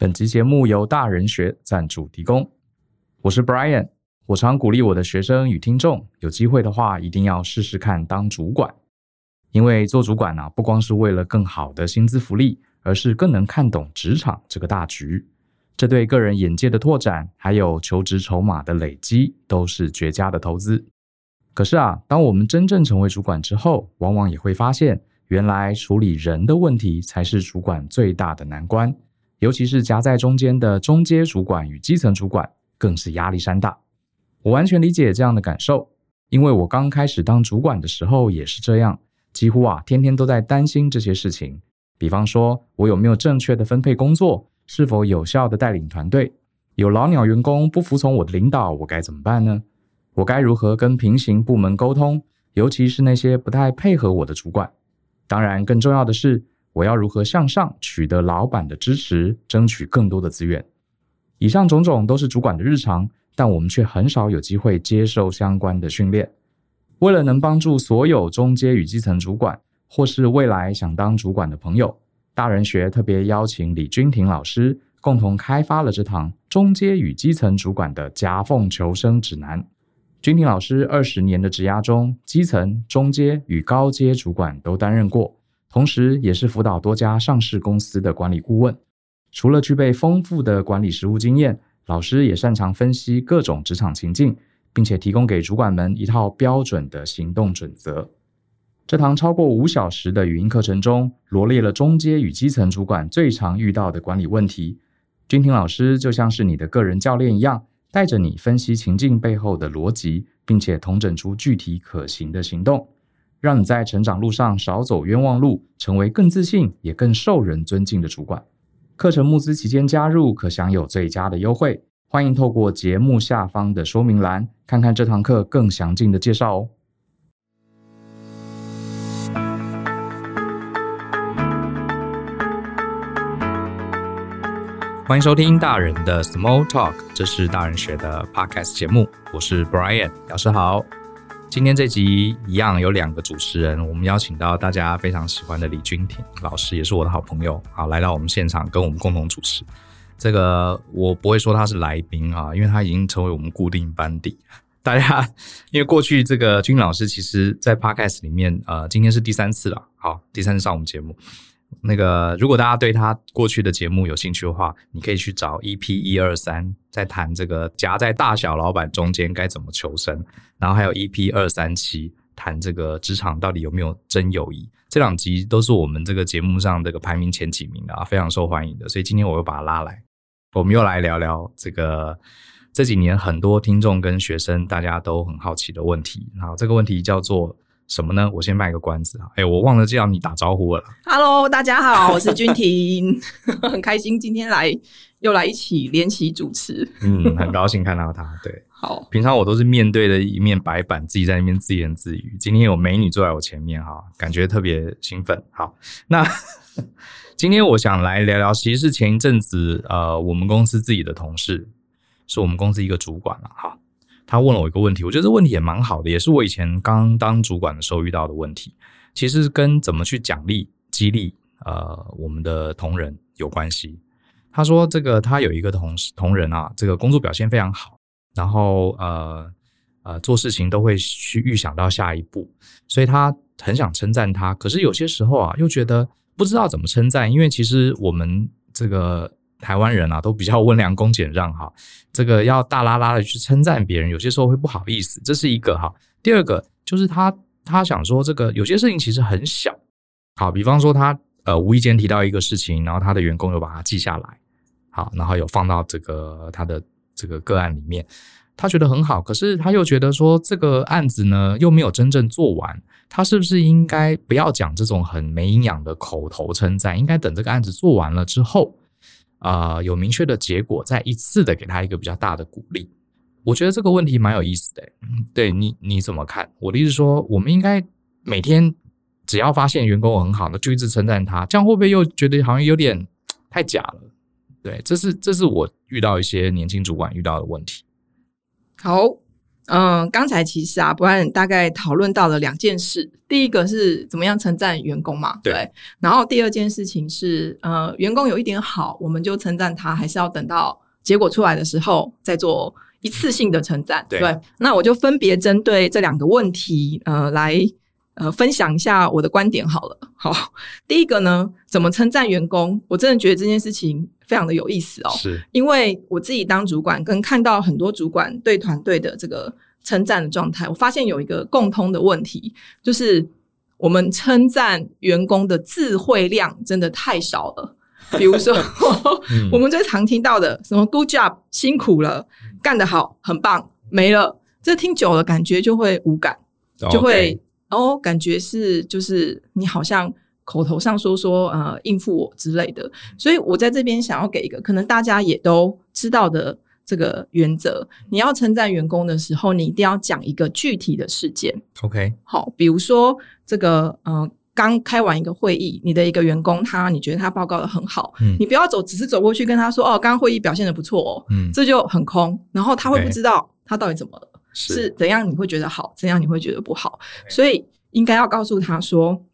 本集节目由大人学赞助提供。我是 Brian，我常鼓励我的学生与听众，有机会的话一定要试试看当主管，因为做主管啊，不光是为了更好的薪资福利，而是更能看懂职场这个大局。这对个人眼界的拓展，还有求职筹码的累积，都是绝佳的投资。可是啊，当我们真正成为主管之后，往往也会发现，原来处理人的问题才是主管最大的难关。尤其是夹在中间的中阶主管与基层主管，更是压力山大。我完全理解这样的感受，因为我刚开始当主管的时候也是这样，几乎啊天天都在担心这些事情。比方说，我有没有正确的分配工作？是否有效的带领团队？有老鸟员工不服从我的领导，我该怎么办呢？我该如何跟平行部门沟通？尤其是那些不太配合我的主管。当然，更重要的是，我要如何向上取得老板的支持，争取更多的资源？以上种种都是主管的日常，但我们却很少有机会接受相关的训练。为了能帮助所有中阶与基层主管，或是未来想当主管的朋友，大人学特别邀请李君婷老师共同开发了这堂中阶与基层主管的夹缝求生指南。君婷老师二十年的职涯中，基层、中阶与高阶主管都担任过，同时也是辅导多家上市公司的管理顾问。除了具备丰富的管理实务经验，老师也擅长分析各种职场情境，并且提供给主管们一套标准的行动准则。这堂超过五小时的语音课程中，罗列了中阶与基层主管最常遇到的管理问题。君婷老师就像是你的个人教练一样，带着你分析情境背后的逻辑，并且统整出具体可行的行动，让你在成长路上少走冤枉路，成为更自信也更受人尊敬的主管。课程募资期间加入可享有最佳的优惠，欢迎透过节目下方的说明栏看看这堂课更详尽的介绍哦。欢迎收听大人的 Small Talk，这是大人学的 Podcast 节目，我是 Brian，老师好。今天这集一样有两个主持人，我们邀请到大家非常喜欢的李君婷老师，也是我的好朋友，好来到我们现场跟我们共同主持。这个我不会说他是来宾啊，因为他已经成为我们固定班底。大家因为过去这个君老师其实在 Podcast 里面，呃，今天是第三次了，好，第三次上我们节目。那个，如果大家对他过去的节目有兴趣的话，你可以去找 EP 一二三，在谈这个夹在大小老板中间该怎么求生，然后还有 EP 二三七，谈这个职场到底有没有真友谊。这两集都是我们这个节目上这个排名前几名的啊，非常受欢迎的。所以今天我又把他拉来，我们又来聊聊这个这几年很多听众跟学生大家都很好奇的问题。好，这个问题叫做。什么呢？我先卖个关子啊！哎，我忘了叫你打招呼了。Hello，大家好，我是君婷，很开心今天来又来一起练习主持。嗯，很高兴看到他。对，好，平常我都是面对着一面白板，自己在那边自言自语。今天有美女坐在我前面，哈，感觉特别兴奋。好，那今天我想来聊聊，其实是前一阵子呃，我们公司自己的同事，是我们公司一个主管了，哈。他问了我一个问题，我觉得这问题也蛮好的，也是我以前刚当主管的时候遇到的问题。其实跟怎么去奖励、激励呃我们的同仁有关系。他说，这个他有一个同事同仁啊，这个工作表现非常好，然后呃呃做事情都会去预想到下一步，所以他很想称赞他。可是有些时候啊，又觉得不知道怎么称赞，因为其实我们这个。台湾人啊，都比较温良恭俭让哈，这个要大拉拉的去称赞别人，有些时候会不好意思，这是一个哈。第二个就是他他想说，这个有些事情其实很小，好，比方说他呃无意间提到一个事情，然后他的员工又把它记下来，好，然后有放到这个他的这个个案里面，他觉得很好，可是他又觉得说这个案子呢又没有真正做完，他是不是应该不要讲这种很没营养的口头称赞，应该等这个案子做完了之后。啊、有明确的结果，再一次的给他一个比较大的鼓励，我觉得这个问题蛮有意思的。对你你怎么看？我的意思说，我们应该每天只要发现员工很好的，就一直称赞他，这样会不会又觉得好像有点太假了？对，这是这是我遇到一些年轻主管遇到的问题。好，嗯，刚才其实啊，Bryan 大概讨论到了两件事。第一个是怎么样称赞员工嘛，对。对，然后第二件事情是，呃，员工有一点好，我们就称赞他，还是要等到结果出来的时候再做一次性的称赞？对。对，那我就分别针对这两个问题，呃，来呃分享一下我的观点好了。好，第一个呢，怎么称赞员工？我真的觉得这件事情。非常的有意思哦，是因为我自己当主管，跟看到很多主管对团队的这个称赞的状态，我发现有一个共通的问题，就是我们称赞员工的智慧量真的太少了。比如说，我们最常听到的什么 “good job”，辛苦了，干得好，很棒，没了，这听久了感觉就会无感，就会哦，感觉是就是你好像。口头上说说呃应付我之类的，所以我在这边想要给一个可能大家也都知道的这个原则：你要称赞员工的时候，你一定要讲一个具体的事件。OK，好，比如说这个呃刚开完一个会议，你的一个员工他你觉得他报告的很好，嗯，你不要走，只是走过去跟他说哦，刚刚会议表现的不错哦，嗯，这就很空，然后他会不知道他到底怎么了.是怎样你会觉得好，怎样你会觉得不好所以应该要告诉他说。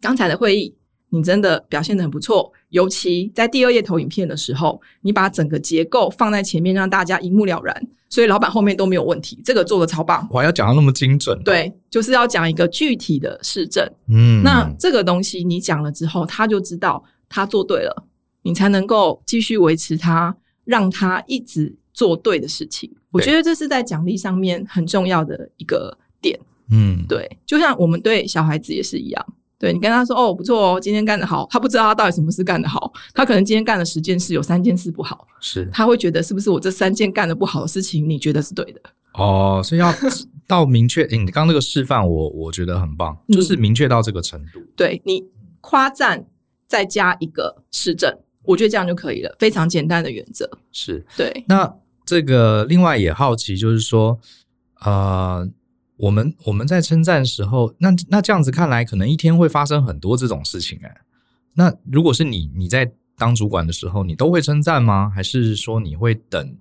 刚才的会议，你真的表现得很不错。尤其在第二页投影片的时候，你把整个结构放在前面，让大家一目了然，所以老板后面都没有问题。这个做的超棒！我还要讲到那么精准？对，就是要讲一个具体的事证。嗯，那这个东西你讲了之后，他就知道他做对了，你才能够继续维持他，让他一直做对的事情。我觉得这是在奖励上面很重要的一个点。嗯，对，就像我们对小孩子也是一样。对，你跟他说哦，不错哦，今天干得好，他不知道他到底什么事干得好，他可能今天干了十件事，有三件事不好，是他会觉得是不是我这三件干得不好的事情，你觉得是对的？哦，所以要到明确，你刚刚那个示范我我觉得很棒，就是明确到这个程度。嗯、对，你夸赞再加一个事证，我觉得这样就可以了，非常简单的原则。是对。那这个另外也好奇，就是说，呃。我们我们在称赞的时候，那那这样子看来，可能一天会发生很多这种事情哎。那如果是你你在当主管的时候，你都会称赞吗？还是说你会等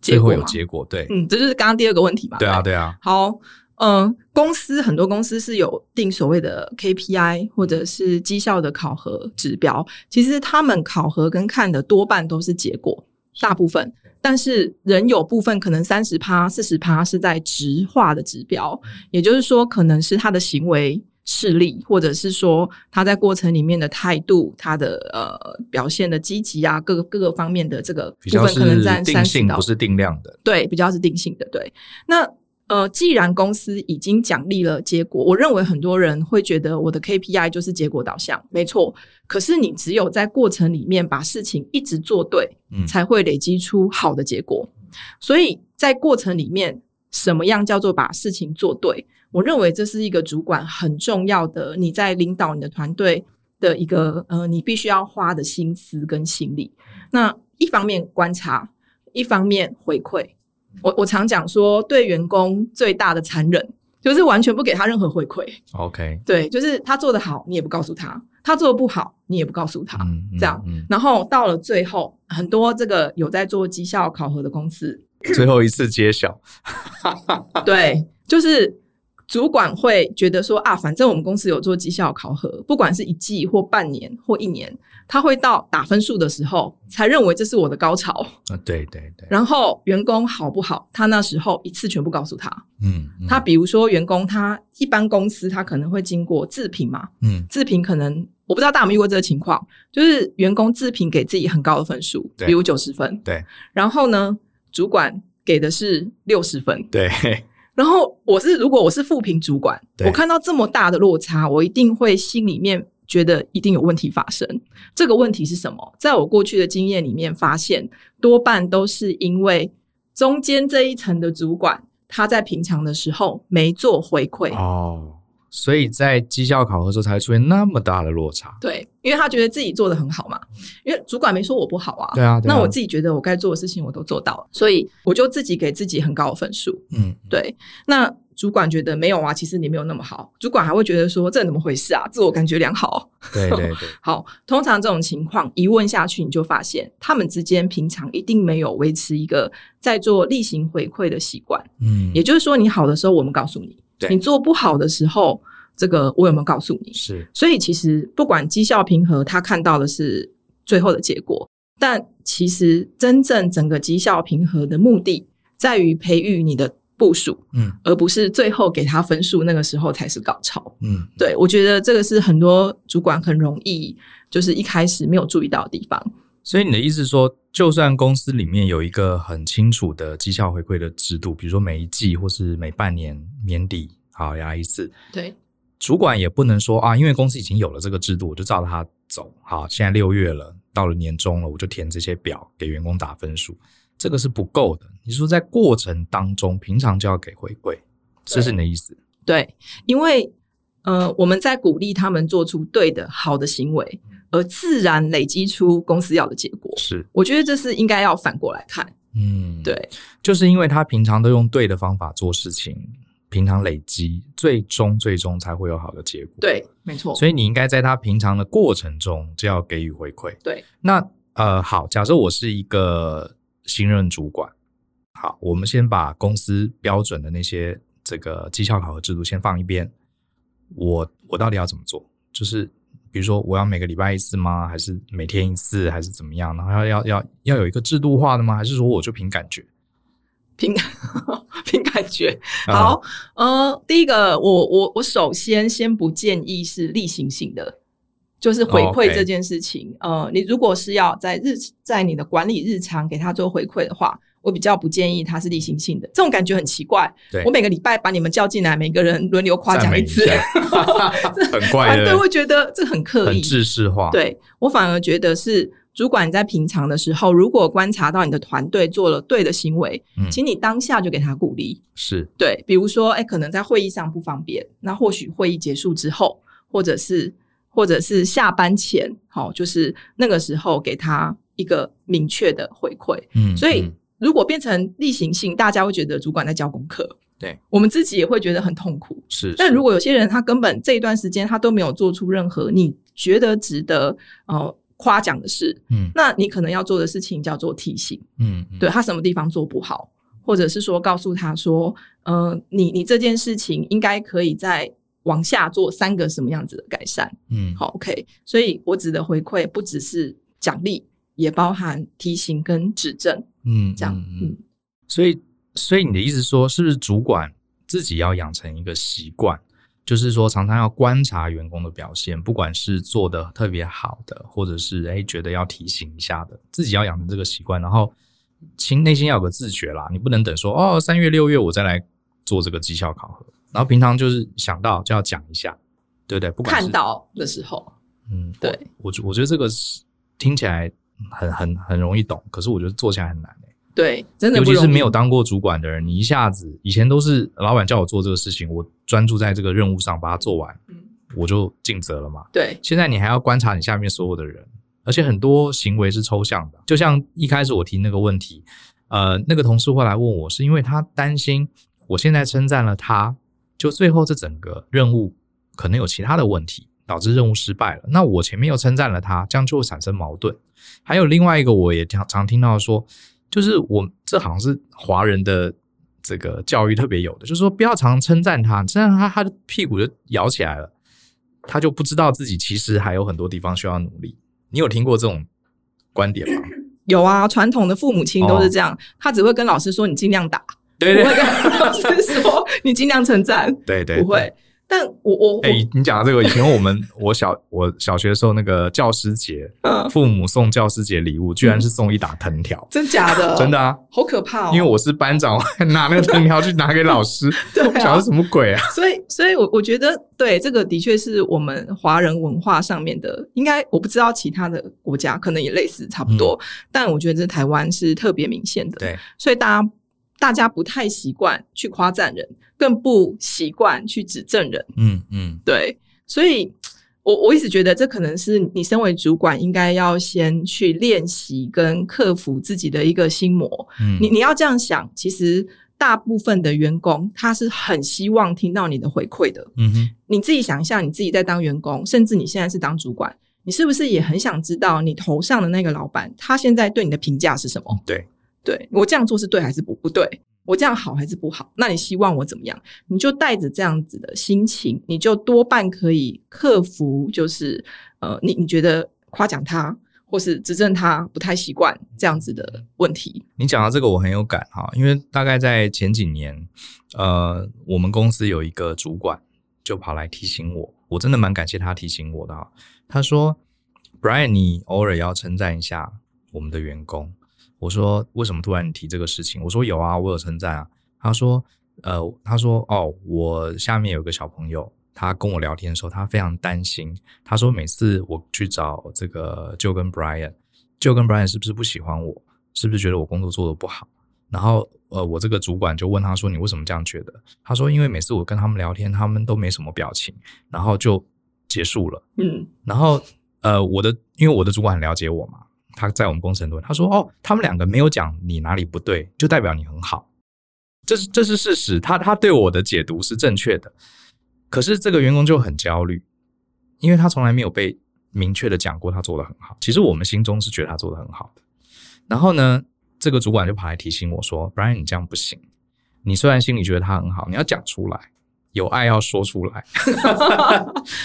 最后有结果？对，嗯，这就是刚刚第二个问题嘛。对啊，对啊。好，嗯、呃，公司很多公司是有定所谓的 KPI 或者是绩效的考核指标，其实他们考核跟看的多半都是结果，大部分。但是人有部分可能三十趴、四十趴是在直化的指标，也就是说，可能是他的行为势力，或者是说他在过程里面的态度、他的呃表现的积极啊，各个各个方面的这个部分可能占三十到，不是定量的，对，比较是定性的，对。那呃，既然公司已经奖励了结果，我认为很多人会觉得我的 KPI 就是结果导向，没错。可是你只有在过程里面把事情一直做对，嗯，才会累积出好的结果。所以在过程里面，什么样叫做把事情做对？我认为这是一个主管很重要的，你在领导你的团队的一个呃，你必须要花的心思跟心力。那一方面观察，一方面回馈。我我常讲说，对员工最大的残忍就是完全不给他任何回馈。OK，对，就是他做的好，你也不告诉他；他做得不好，你也不告诉他。嗯，这样，嗯，然后到了最后，很多这个有在做绩效考核的公司，最后一次揭晓。对，就是。主管会觉得说啊，反正我们公司有做绩效考核，不管是一季或半年或一年，他会到打分数的时候才认为这是我的高潮啊。对对对。然后员工好不好，他那时候一次全部告诉他。嗯。嗯，他比如说员工，他一般公司他可能会经过自评嘛。嗯。自评可能我不知道大家有没有遇过这个情况，就是员工自评给自己很高的分数，比如九十分。对。然后呢，主管给的是六十分。对。然后我是，如果我是副评主管，我看到这么大的落差，我一定会心里面觉得一定有问题发生。这个问题是什么？在我过去的经验里面发现，多半都是因为中间这一层的主管，他在平常的时候没做回馈。哦。所以在绩效考核的时候才会出现那么大的落差。对，因为他觉得自己做的很好嘛，因为主管没说我不好啊。对啊，对啊。那我自己觉得我该做的事情我都做到了，所以我就自己给自己很高的分数。嗯，对。那主管觉得没有啊，其实你没有那么好，主管还会觉得说，这怎么回事啊？自我感觉良好。对对对。好，通常这种情况一问下去，你就发现他们之间平常一定没有维持一个在做例行回馈的习惯。嗯，也就是说，你好的时候我们告诉你，对你做不好的时候，这个我有没有告诉你？是。所以其实不管绩效平和，他看到的是最后的结果，但其实真正整个绩效平和的目的在于培育你的。部署，嗯，而不是最后给他分数，那个时候才是高潮，嗯，对，我觉得这个是很多主管很容易就是一开始没有注意到的地方。所以你的意思是说，就算公司里面有一个很清楚的绩效回馈的制度，比如说每一季或是每半年年底好压一次，对，主管也不能说啊，因为公司已经有了这个制度，我就照着它走。好，现在六月了，到了年终了，我就填这些表给员工打分数。这个是不够的。你说在过程当中，平常就要给回馈，这是你的意思？对，因为呃，我们在鼓励他们做出对的、好的行为，而自然累积出公司要的结果。是，我觉得这是应该要反过来看。嗯，对，就是因为他平常都用对的方法做事情，平常累积，最终最终才会有好的结果。对，没错。所以你应该在他平常的过程中就要给予回馈。对，那呃，好，假设我是一个。新任主管，好，我们先把公司标准的那些这个绩效考核制度先放一边。我我到底要怎么做？就是比如说，我要每个礼拜一次吗？还是每天一次？还是怎么样？然后要要要要有一个制度化的吗？还是说我就凭感觉？凭 凭感觉。好，嗯、呃，第一个，我我我首先先不建议是例行性的。就是回馈这件事情，oh. 呃，你如果是要在日在你的管理日常给他做回馈的话，我比较不建议他是例行性的，这种感觉很奇怪。对我每个礼拜把你们叫进来，每个人轮流夸奖一次，很怪的，团队会觉得这很刻意、很制式化。对，我反而觉得是主管在平常的时候，如果观察到你的团队做了对的行为，嗯，请你当下就给他鼓励。是对，比如说，哎，可能在会议上不方便，那或许会议结束之后，或者是。或者是下班前，好，就是那个时候给他一个明确的回馈。嗯，所以如果变成例行性，大家会觉得主管在教功课。对，我们自己也会觉得很痛苦。是，但如果有些人他根本这一段时间他都没有做出任何你觉得值得呃夸奖的事，嗯，那你可能要做的事情叫做提醒。嗯，对他什么地方做不好，或者是说告诉他说，呃，你你这件事情应该可以在。往下做三个什么样子的改善？嗯，好，OK。所以我指的回馈不只是奖励，也包含提醒跟指正。嗯，这样。嗯，嗯，所以，所以你的意思说，是不是主管自己要养成一个习惯，就是说常常要观察员工的表现，不管是做的特别好的，或者是哎觉得要提醒一下的，自己要养成这个习惯，然后心内心要有个自觉啦。你不能等说哦，三月六月我再来做这个绩效考核。然后平常就是想到就要讲一下，对不对？不管看到的时候，嗯，对，我我我觉得这个是听起来很很很容易懂，可是我觉得做起来很难诶。对，真的，尤其是没有当过主管的人，你一下子以前都是老板叫我做这个事情，我专注在这个任务上把它做完，嗯，我就尽责了嘛。对，现在你还要观察你下面所有的人，而且很多行为是抽象的，就像一开始我提那个问题，呃，那个同事会来问我，是因为他担心我现在称赞了他。就最后这整个任务可能有其他的问题导致任务失败了，那我前面又称赞了他，这样就会产生矛盾。还有另外一个，我也常常听到说，就是我这好像是华人的这个教育特别有的，就是说不要常称赞他，这样他他的屁股就摇起来了，他就不知道自己其实还有很多地方需要努力。你有听过这种观点吗？有啊，传统的父母亲都是这样，哦、他只会跟老师说：“你尽量打。”对对，不会跟 老师说，你尽量称赞。对对，不会。但我我哎，你讲到这个，以前我们 我小我小学的时候，那个教师节，父母送教师节礼物，居然是送一打藤条，真假的？真的啊，好可怕哦！因为我是班长，拿那个藤条去拿给老师，对，讲的什么鬼啊？所以，所以我我觉得，对这个的确是我们华人文化上面的，应该我不知道其他的国家可能也类似差不多，但我觉得这台湾是特别明显的。对，所以大家。大家不太习惯去夸赞人，更不习惯去指正人。嗯嗯，对，所以我我一直觉得这可能是你身为主管应该要先去练习跟克服自己的一个心魔。嗯，你你要这样想，其实大部分的员工他是很希望听到你的回馈的。嗯哼，你自己想一下，你自己在当员工，甚至你现在是当主管，你是不是也很想知道你头上的那个老板他现在对你的评价是什么？对，对我这样做是对还是不不对？我这样好还是不好？那你希望我怎么样？你就带着这样子的心情，你就多半可以克服，就是呃，你你觉得夸奖他或是指正他不太习惯这样子的问题。你讲到这个，我很有感哈，因为大概在前几年，呃，我们公司有一个主管就跑来提醒我，我真的蛮感谢他提醒我的哈。他说：“Brian，你偶尔要称赞一下我们的员工。”我说，为什么突然你提这个事情？我说有啊，我有称赞啊。他说，呃，他说哦，我下面有个小朋友，他跟我聊天的时候，他非常担心。他说每次我去找这个 Joe 跟 Brian，Joe 跟 Brian 是不是不喜欢我？是不是觉得我工作做得不好？然后呃，我这个主管就问他说，你为什么这样觉得？他说因为每次我跟他们聊天，他们都没什么表情，然后就结束了。嗯，然后呃，我的因为我的主管很了解我嘛。他在我们公司很多，他说：“哦，他们两个没有讲你哪里不对，就代表你很好，这是这是事实。他他对我的解读是正确的，可是这个员工就很焦虑，因为他从来没有被明确的讲过他做得很好。其实我们心中是觉得他做得很好的。然后呢，这个主管就跑来提醒我说：‘Brian，你这样不行。你虽然心里觉得他很好，你要讲出来，有爱要说出来。’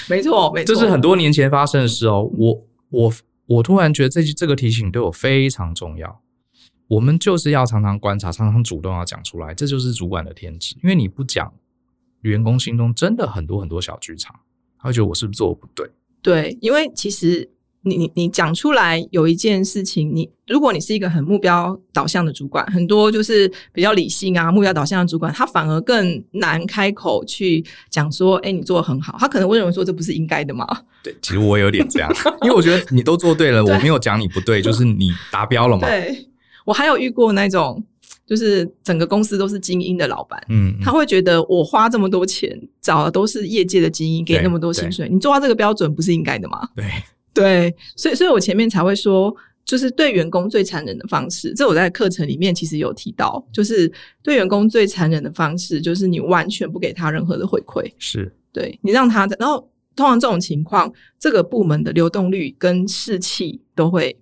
没错，没错，这是很多年前发生的事哦。我我。”我突然觉得这这个提醒对我非常重要。我们就是要常常观察，常常主动要讲出来，这就是主管的天职。因为你不讲，员工心中真的很多很多小剧场，他会觉得我是不是做的不对？对，因为其实。你你你讲出来有一件事情，你如果你是一个很目标导向的主管，很多就是比较理性啊，目标导向的主管，他反而更难开口去讲说，哎、欸，你做的很好，他可能会认为说这不是应该的吗？对，其实我有点这样，因为我觉得你都做对了，对我没有讲你不对，就是你达标了嘛。对，我还有遇过那种，就是整个公司都是精英的老板，嗯，他会觉得我花这么多钱找的都是业界的精英，给那么多薪水，你做到这个标准不是应该的吗？对。对，所以，所以我前面才会说，就是对员工最残忍的方式。这我在课程里面其实有提到，就是对员工最残忍的方式，就是你完全不给他任何的回馈。是，对，你让他，然后通常这种情况，这个部门的流动率跟士气都会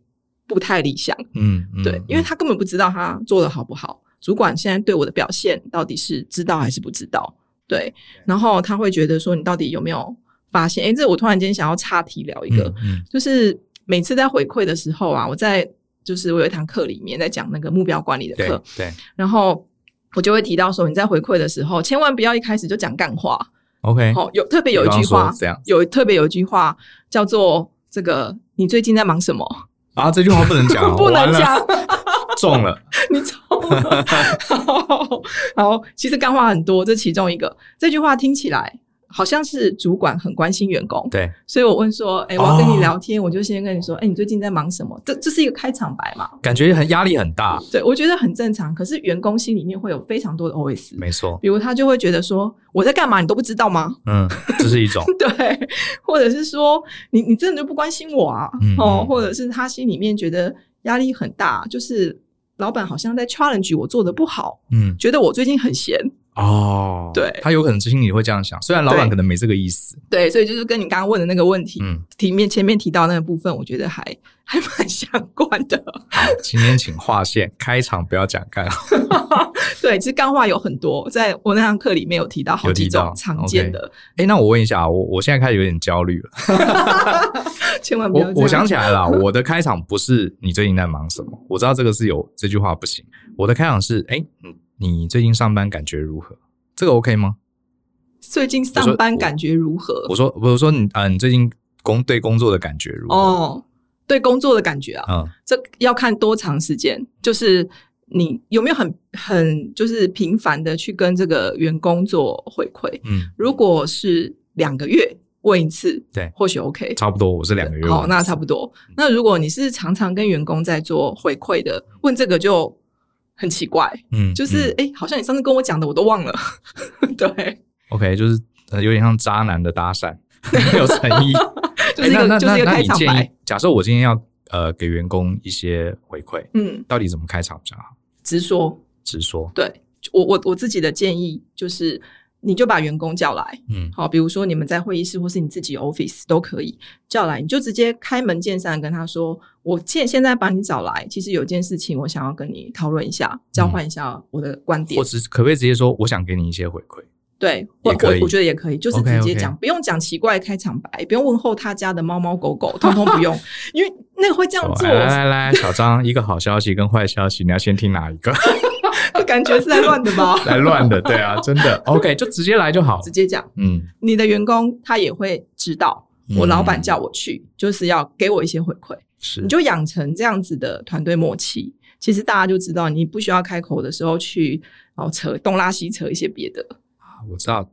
不太理想。嗯，嗯对，因为他根本不知道他做的好不好，主管现在对我的表现到底是知道还是不知道？对，然后他会觉得说，你到底有没有？发现，哎，这我突然间想要岔题聊一个，嗯嗯、就是每次在回馈的时候啊，我在就是我有一堂课里面在讲那个目标管理的课，对，对然后我就会提到说，你在回馈的时候，千万不要一开始就讲干话，OK，好、哦，有特别有一句话，有特别有一句话叫做这个，你最近在忙什么？啊，这句话不能讲，不能讲，中了，你中了，好，好，其实干话很多，这其中一个，这句话听起来。好像是主管很关心员工，对，所以我问说，哎、欸，我要跟你聊天，哦、我就先跟你说，哎、欸，你最近在忙什么？这这是一个开场白嘛？感觉很压力很大，对，我觉得很正常。可是员工心里面会有非常多的 OS，没错，比如他就会觉得说，我在干嘛，你都不知道吗？嗯，这是一种 对，或者是说，你你真的就不关心我啊？嗯、哦，或者是他心里面觉得压力很大，就是老板好像在 challenge 我做的不好，嗯，觉得我最近很闲。哦，对，他有可能心里会这样想，虽然老板可能没这个意思。对，对，所以就是跟你刚刚问的那个问题，嗯，题面前面提到那个部分，我觉得还 还蛮相关的。好，今天请划线，开场不要讲干话。对，其实干话有很多，在我那堂课里面有提到好几种常见的。哎、okay，那我问一下，我我现在开始有点焦虑了。千万不要！我我想起来了，我的开场不是你最近在忙什么，我知道这个是有这句话不行。我的开场是，哎，嗯。你最近上班感觉如何？这个 OK 吗？最近上班感觉如何？我说，我说，你啊，你最近工对工作的感觉如何？哦，对工作的感觉啊，嗯，这要看多长时间，就是你有没有很很就是频繁的去跟这个员工做回馈？嗯，如果是两个月问一次，对，或许 OK，差不多，我是两个月。好，那差不多。那如果你是常常跟员工在做回馈的，问这个就。很奇怪，嗯，就是哎、嗯欸，好像你上次跟我讲的我都忘了，对，OK，就是呃，有点像渣男的搭讪，没有诚意，就是一个、欸、那就是一个开场白。假设我今天要呃给员工一些回馈，嗯，到底怎么开场比较好？直说，直说，对，我我我自己的建议就是。你就把员工叫来，嗯，好，比如说你们在会议室或是你自己 office 都可以叫来，你就直接开门见山跟他说：“我现现在把你找来，其实有件事情我想要跟你讨论一下，交换一下我的观点。”或者可不可以直接说：“我想给你一些回馈？”对，我我我觉得也可以，就是直接讲，okay, okay 不用讲奇怪开场白，不用问候他家的猫猫狗狗，通通不用，因为那个会这样做。来来来，小张，一个好消息跟坏消息，你要先听哪一个？感觉是在乱的吧？来乱的，对啊，真的。OK，就直接来就好，直接讲。嗯，你的员工他也会知道，我老板叫我去，嗯、就是要给我一些回馈。是，你就养成这样子的团队默契，其实大家就知道，你不需要开口的时候去然后扯东拉西扯一些别的。啊，我知道。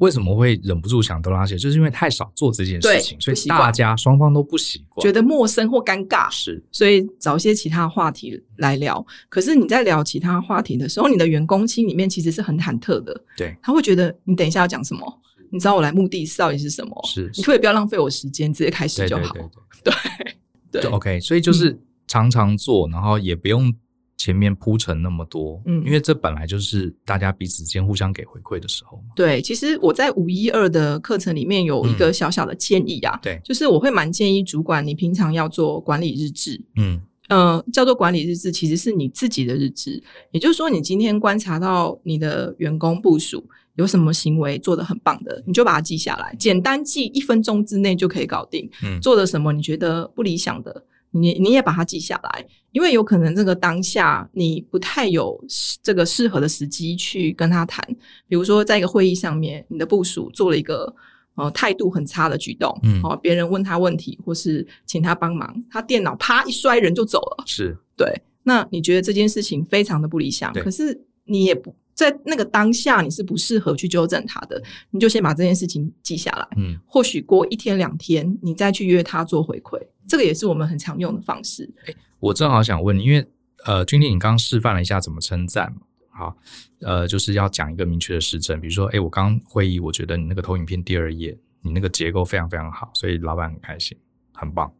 为什么会忍不住想多拉些？就是因为太少做这件事情，所以大家双方都不习惯，觉得陌生或尴尬。是，所以找一些其他话题来聊。可是你在聊其他话题的时候，你的员工心里面其实是很忐忑的。对，他会觉得你等一下要讲什么？你知道我来目的到底是什么？是，你可以不要浪费我时间，直接开始就好。对对对对，对，OK。所以就是常常做，然后也不用。前面铺陈那么多，嗯，因为这本来就是大家彼此间互相给回馈的时候嘛。对，其实我在五一二的课程里面有一个小小的建议啊，嗯、对，就是我会蛮建议主管，你平常要做管理日志，嗯，呃，叫做管理日志，其实是你自己的日志，也就是说，你今天观察到你的员工部署有什么行为做得很棒的，你就把它记下来，简单记一分钟之内就可以搞定。嗯，做了什么你觉得不理想的？你你也把它记下来，因为有可能这个当下你不太有这个适合的时机去跟他谈。比如说，在一个会议上面，你的部署做了一个呃态度很差的举动，嗯，哦，别人问他问题或是请他帮忙，他电脑啪一摔，人就走了。是，对。那你觉得这件事情非常的不理想，可是你也不在那个当下，你是不适合去纠正他的，你就先把这件事情记下来。嗯，或许过一天两天，你再去约他做回馈。这个也是我们很常用的方式。欸、我正好想问你，因为呃，君婷，你刚刚示范了一下怎么称赞嘛？好，呃，就是要讲一个明确的实证，比如说，哎、欸，我刚会议，我觉得你那个投影片第二页，你那个结构非常非常好，所以老板很开心，很棒。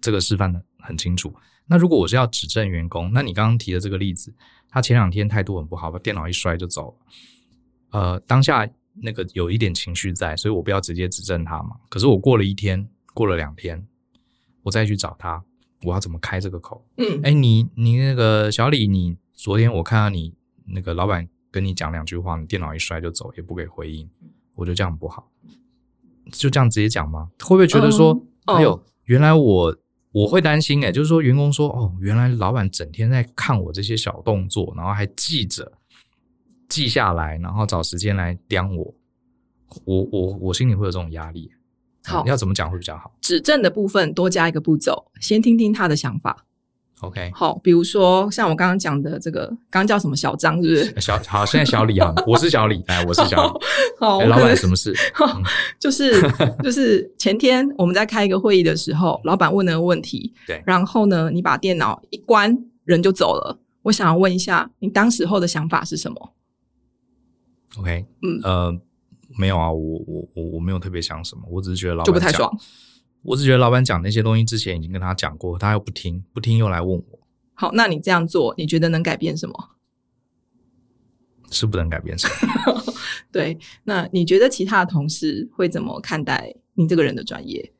这个示范的很清楚。那如果我是要指正员工，那你刚刚提的这个例子，他前两天态度很不好，把电脑一摔就走了。呃，当下那个有一点情绪在，所以我不要直接指正他嘛。可是我过了一天，过了两天。我再去找他，我要怎么开这个口？嗯，哎，你你那个小李，你昨天我看到你那个老板跟你讲两句话，你电脑一摔就走，也不给回应，我觉得这样不好，就这样直接讲吗？会不会觉得说，嗯、哎呦，哦、原来我我会担心、欸？哎，就是说员工说，哦，原来老板整天在看我这些小动作，然后还记着记下来，然后找时间来刁我，我我我心里会有这种压力。好，要怎么讲会比较好？指正的部分多加一个步骤，先听听他的想法。OK，好，比如说像我刚刚讲的这个，刚刚叫什么小张，是不是？小好，现在小李啊，我是小李，哎，我是小李。好，老板什么事？就是 就是前天我们在开一个会议的时候，老板问了个问题，对，然后呢，你把电脑一关，人就走了。我想要问一下，你当时候的想法是什么？OK，嗯呃。没有啊，我我我我没有特别想什么，我只是觉得老板就不太爽。我只觉得老板讲那些东西之前已经跟他讲过，他又不听，不听又来问我。好，那你这样做，你觉得能改变什么？是不能改变什么。对，那你觉得其他的同事会怎么看待你这个人的专业？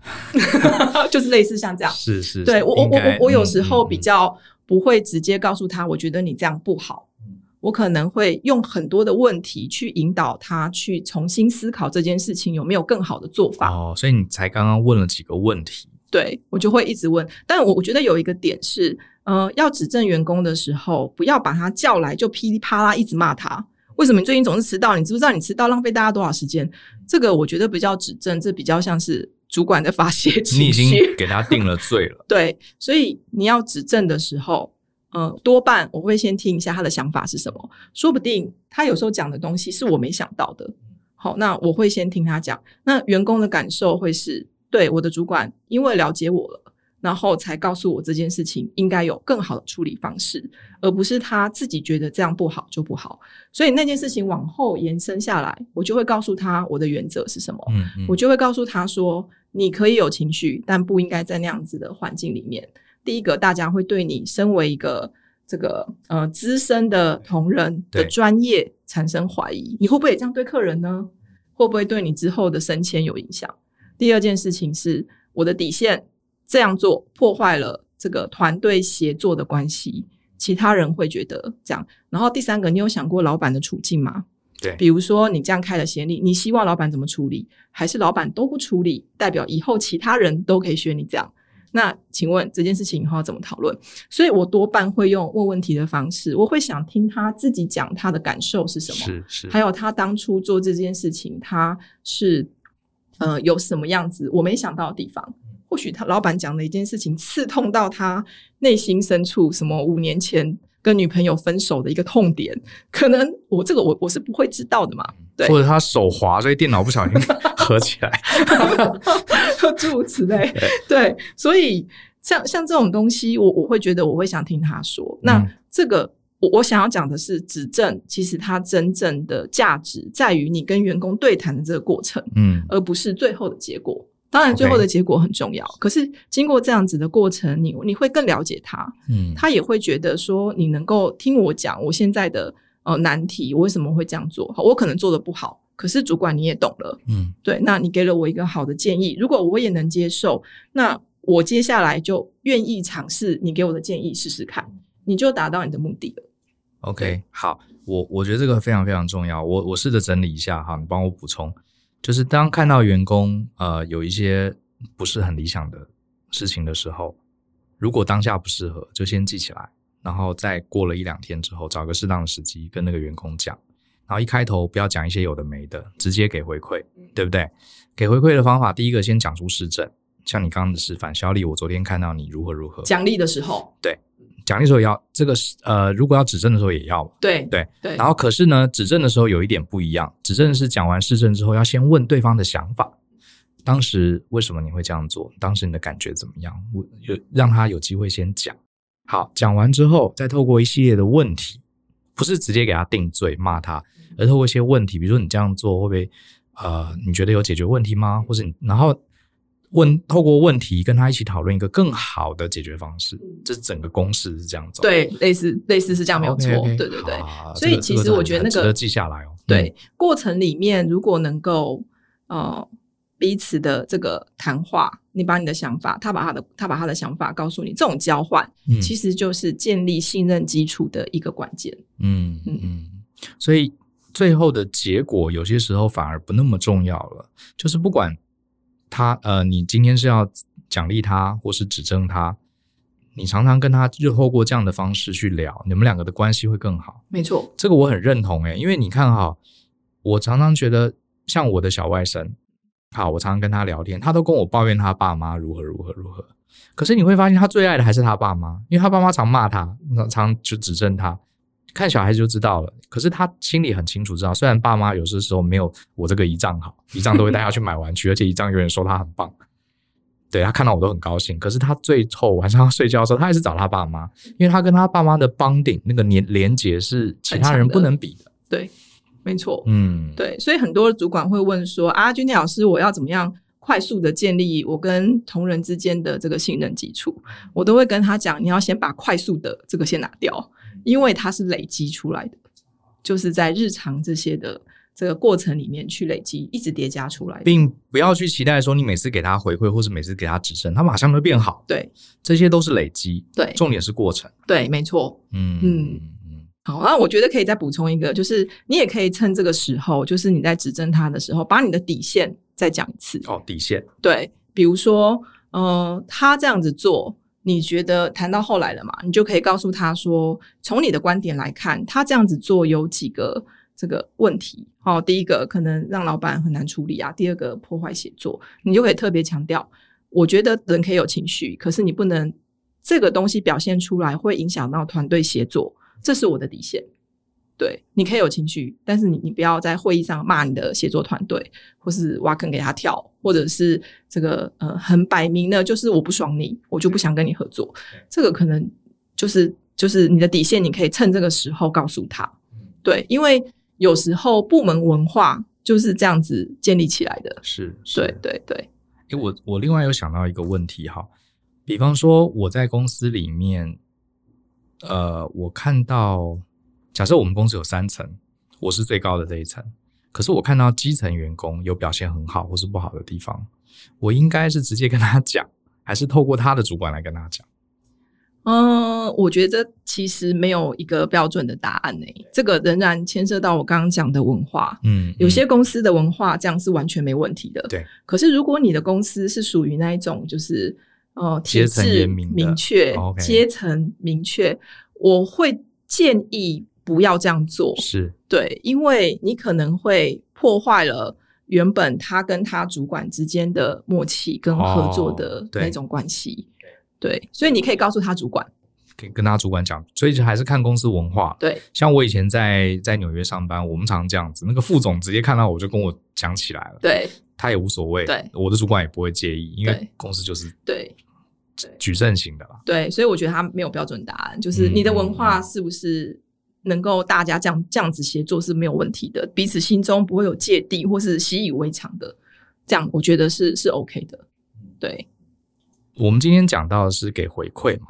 就是类似像这样，是是，是。对我我我我我有时候比较不会直接告诉他，我觉得你这样不好。我可能会用很多的问题去引导他去重新思考这件事情有没有更好的做法。哦，所以你才刚刚问了几个问题。对，我就会一直问。但我我觉得有一个点是，呃，要指正员工的时候，不要把他叫来就噼里啪啦一直骂他。为什么你最近总是迟到？你知不知道你迟到浪费大家多少时间？这个我觉得比较指正，这比较像是主管的发泄情绪。你已经给他定了罪了。对，所以你要指正的时候。呃，多半我会先听一下他的想法是什么，说不定他有时候讲的东西是我没想到的。好，那我会先听他讲。那员工的感受会是，对，我的主管因为了解我了，然后才告诉我这件事情应该有更好的处理方式，而不是他自己觉得这样不好就不好。所以那件事情往后延伸下来，我就会告诉他我的原则是什么。嗯嗯，我就会告诉他说，你可以有情绪，但不应该在那样子的环境里面。第一个，大家会对你身为一个这个呃资深的同仁的专业产生怀疑，你会不会也这样对客人呢？会不会对你之后的升迁有影响？第二件事情是我的底线，这样做破坏了这个团队协作的关系，其他人会觉得这样。然后第三个，你有想过老板的处境吗？对，比如说你这样开了先例，你希望老板怎么处理？还是老板都不处理，代表以后其他人都可以学你这样？那请问这件事情以后要怎么讨论？所以我多半会用问问题的方式，我会想听他自己讲他的感受是什么，是是，还有他当初做这件事情，他是呃有什么样子我没想到的地方。或许他老板讲的一件事情刺痛到他内心深处，什么五年前。跟女朋友分手的一个痛点，可能我这个我我是不会知道的嘛，对，或者他手滑，所以电脑不小心 合起来，诸如此类，对，所以像像这种东西，我我会觉得我会想听他说。嗯、那这个我我想要讲的是，指正其实它真正的价值在于你跟员工对谈的这个过程，嗯，而不是最后的结果。当然，最后的结果很重要。可是经过这样子的过程，你你会更了解他，嗯，他也会觉得说，你能够听我讲我现在的呃难题，我为什么会这样做？好，我可能做的不好，可是主管你也懂了，嗯，对，那你给了我一个好的建议，如果我也能接受，那我接下来就愿意尝试你给我的建议试试看，你就达到你的目的了。OK，好，我我觉得这个非常非常重要，我我试着整理一下哈，你帮我补充。就是当看到员工呃有一些不是很理想的事情的时候，如果当下不适合，就先记起来，然后再过了一两天之后，找个适当的时机跟那个员工讲，然后一开头不要讲一些有的没的，直接给回馈，对不对？给回馈的方法，第一个先讲出事证，像你刚刚的示范，小李，我昨天看到你如何如何，奖励的时候，对。奖励的时候也要这个呃，如果要指证的时候也要对对对。然后可是呢，指证的时候有一点不一样，指证是讲完事证之后要先问对方的想法，当时为什么你会这样做？当时你的感觉怎么样？我有让他有机会先讲。好，讲完之后再透过一系列的问题，不是直接给他定罪骂他，而透过一些问题，比如说你这样做会不会呃，你觉得有解决问题吗？或者你然后。问透过问题跟他一起讨论一个更好的解决方式，这整个公式是这样走。对，类似类似是这样没有错。Okay, okay, 对对对，所以其实我觉得那个值得记下来哦。对，过程里面如果能够呃彼此的这个谈话，你把你的想法，他把他的他把他的想法告诉你，这种交换嗯其实就是建立信任基础的一个关键。嗯嗯嗯，所以最后的结果有些时候反而不那么重要了，就是不管。他呃，你今天是要奖励他，或是指正他？你常常跟他就透过这样的方式去聊，你们两个的关系会更好。没错，这个我很认同诶，因为你看哈，我常常觉得像我的小外甥，好，我常常跟他聊天，他都跟我抱怨他爸妈如何如何如何。可是你会发现，他最爱的还是他爸妈，因为他爸妈常骂他，常就指正他。看小孩子就知道了，可是他心里很清楚知道，虽然爸妈有些时候没有我这个姨丈好，姨丈都会带他去买玩具，而且姨丈永远说他很棒，对，他看到我都很高兴。可是他最后晚上要睡觉的时候，他还是找他爸妈，因为他跟他爸妈的 bonding 那个连连接是其他人不能比的。的对，没错，嗯，对，所以很多主管会问说啊，君天老师，我要怎么样快速的建立我跟同仁之间的这个信任基础？我都会跟他讲，你要先把快速的这个先拿掉。因为它是累积出来的，就是在日常这些的这个过程里面去累积，一直叠加出来的，并不要去期待说你每次给他回馈，或是每次给他指正，他马上就变好。对，这些都是累积。对，重点是过程。对，没错。嗯嗯嗯。好，那我觉得可以再补充一个，就是你也可以趁这个时候，就是你在指正他的时候，把你的底线再讲一次。哦，底线。对，比如说，呃，他这样子做。你觉得谈到后来了嘛？你就可以告诉他说，从你的观点来看，他这样子做有几个这个问题。好，第一个可能让老板很难处理啊，第二个破坏协作。你就可以特别强调，我觉得人可以有情绪，可是你不能这个东西表现出来会影响到团队协作，这是我的底线。对，你可以有情绪，但是你你不要在会议上骂你的协作团队，或是挖坑给他跳，或者是这个呃很摆明的，就是我不爽你，我就不想跟你合作。这个可能就是就是你的底线，你可以趁这个时候告诉他。对，因为有时候部门文化就是这样子建立起来的。是，是对对对。诶，我我另外有想到一个问题哈，比方说我在公司里面。呃，我看到，假设我们公司有三层，我是最高的这一层，可是我看到基层员工有表现很好或是不好的地方，我应该是直接跟他讲，还是透过他的主管来跟他讲？嗯，我觉得其实没有一个标准的答案呢。这个仍然牵涉到我刚刚讲的文化。嗯，有些公司的文化这样是完全没问题的。对。可是如果你的公司是属于那一种，就是呃，阶层明、明确、阶层明确，我会建议不要这样做。是。对，因为你可能会破坏了原本他跟他主管之间的默契跟合作的那种关系。对，所以你可以告诉他主管，可以跟他主管讲，所以还是看公司文化。对，像我以前在在纽约上班，我们常常这样子，那个副总直接看到我就跟我讲起来了。对，他也无所谓。对，我的主管也不会介意，因为公司就是对矩阵型的啦。对，所以我觉得他没有标准答案，就是你的文化是不是能够大家这样这样子协作是没有问题的，彼此心中不会有芥蒂或是习以为常的，这样我觉得是是 OK 的。对。我们今天讲到的是给回馈嘛，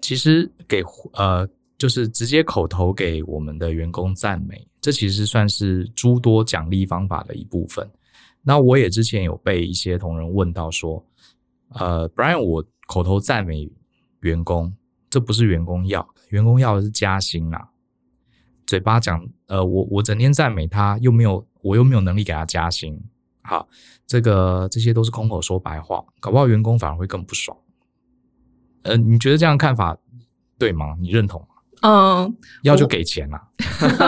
其实给呃就是直接口头给我们的员工赞美，这其实算是诸多奖励方法的一部分。那我也之前有被一些同仁问到说，呃，Bryan，我口头赞美员工，这不是员工要，员工要的是加薪啦。嘴巴讲，呃，我我整天赞美他，又没有我又没有能力给他加薪。好，这个这些都是空口说白话，搞不好员工反而会更不爽。呃，你觉得这样看法对吗？你认同吗？嗯，要就给钱啦。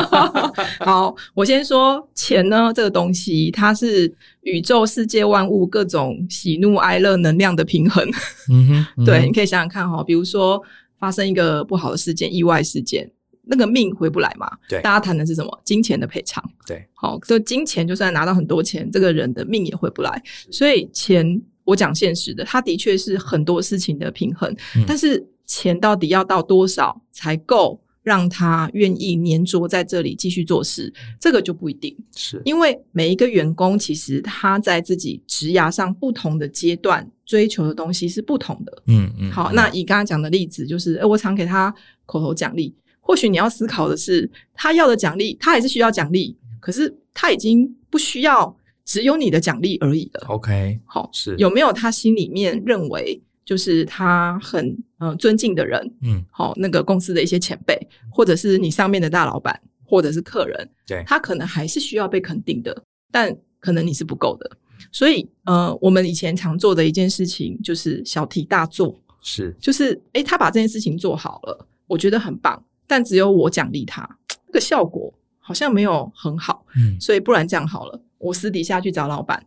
好，我先说钱呢，这个东西它是宇宙世界万物各种喜怒哀乐能量的平衡。嗯哼，嗯 哼对，你可以想想看哈，比如说发生一个不好的事件，意外事件。那个命回不来嘛？对，大家谈的是什么？金钱的赔偿。对，好，就金钱就算拿到很多钱，这个人的命也回不来。所以钱，我讲现实的，它的确是很多事情的平衡。嗯，但是钱到底要到多少才够让他愿意黏着在这里继续做事？这个就不一定。是因为每一个员工其实他在自己职涯上不同的阶段追求的东西是不同的。嗯嗯。好，那以刚刚讲的例子，就是，诶，我常给他口头奖励。或许你要思考的是，他要的奖励，他还是需要奖励，可是他已经不需要只有你的奖励而已了。OK，好，是有没有他心里面认为就是他很呃尊敬的人？嗯，好，那个公司的一些前辈，或者是你上面的大老板，或者是客人，对，他可能还是需要被肯定的，但可能你是不够的。所以，呃，我们以前常做的一件事情就是小题大做，是，就是诶，他把这件事情做好了，我觉得很棒。但只有我奖励他，这个效果好像没有很好，嗯，所以不然这样好了，我私底下去找老板。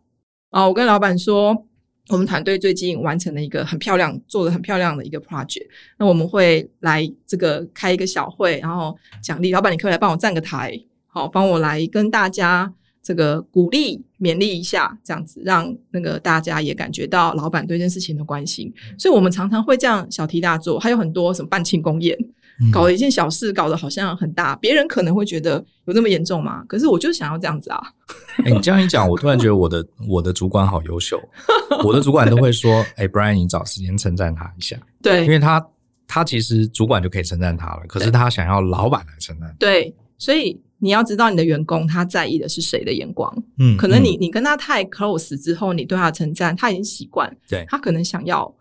啊，我跟老板说，我们团队最近完成了一个很漂亮、做的很漂亮的一个 project，那我们会来这个开一个小会，然后奖励老板，你可以来帮我站个台，好，帮我来跟大家这个鼓励勉励一下，这样子让那个大家也感觉到老板对这件事情的关心，所以我们常常会这样小题大做，还有很多什么办庆功宴。搞了一件小事，搞得好像很大，别人可能会觉得有那么严重吗？可是我就想要这样子啊！哎、欸，你这样一讲，我突然觉得我的我的主管好优秀，我的主管都会说：“哎、欸、，Brian，你找时间称赞他一下。”对，因为他他其实主管就可以称赞他了，可是他想要老板来称赞。对，所以你要知道你的员工他在意的是谁的眼光。嗯，可能你你跟他太 close 之后，你对他的称赞他已经习惯，对，他可能想要。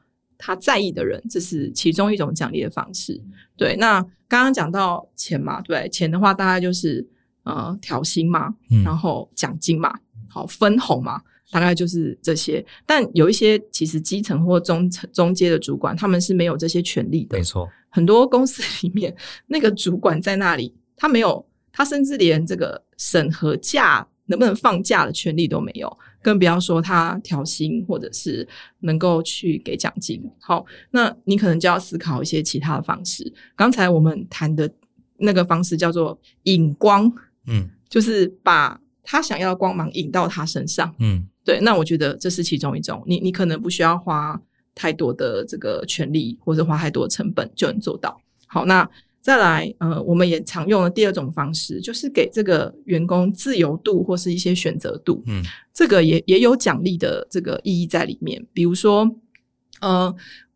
他在意的人，这是其中一种奖励的方式。对，那刚刚讲到钱嘛，对，钱的话大概就是呃调薪嘛，嗯、然后奖金嘛，好分红嘛，大概就是这些。但有一些其实基层或中层中阶的主管，他们是没有这些权利的。没错，很多公司里面那个主管在那里，他没有，他甚至连这个审核假能不能放假的权利都没有。更不要说他调薪，或者是能够去给奖金。好，那你可能就要思考一些其他的方式。刚才我们谈的那个方式叫做引光，嗯，就是把他想要的光芒引到他身上，嗯，对。那我觉得这是其中一种，你你可能不需要花太多的这个权力，或者花太多的成本就能做到。好，那。再来，呃，我们也常用的第二种方式，就是给这个员工自由度或是一些选择度。嗯，这个也也有奖励的这个意义在里面。比如说，呃，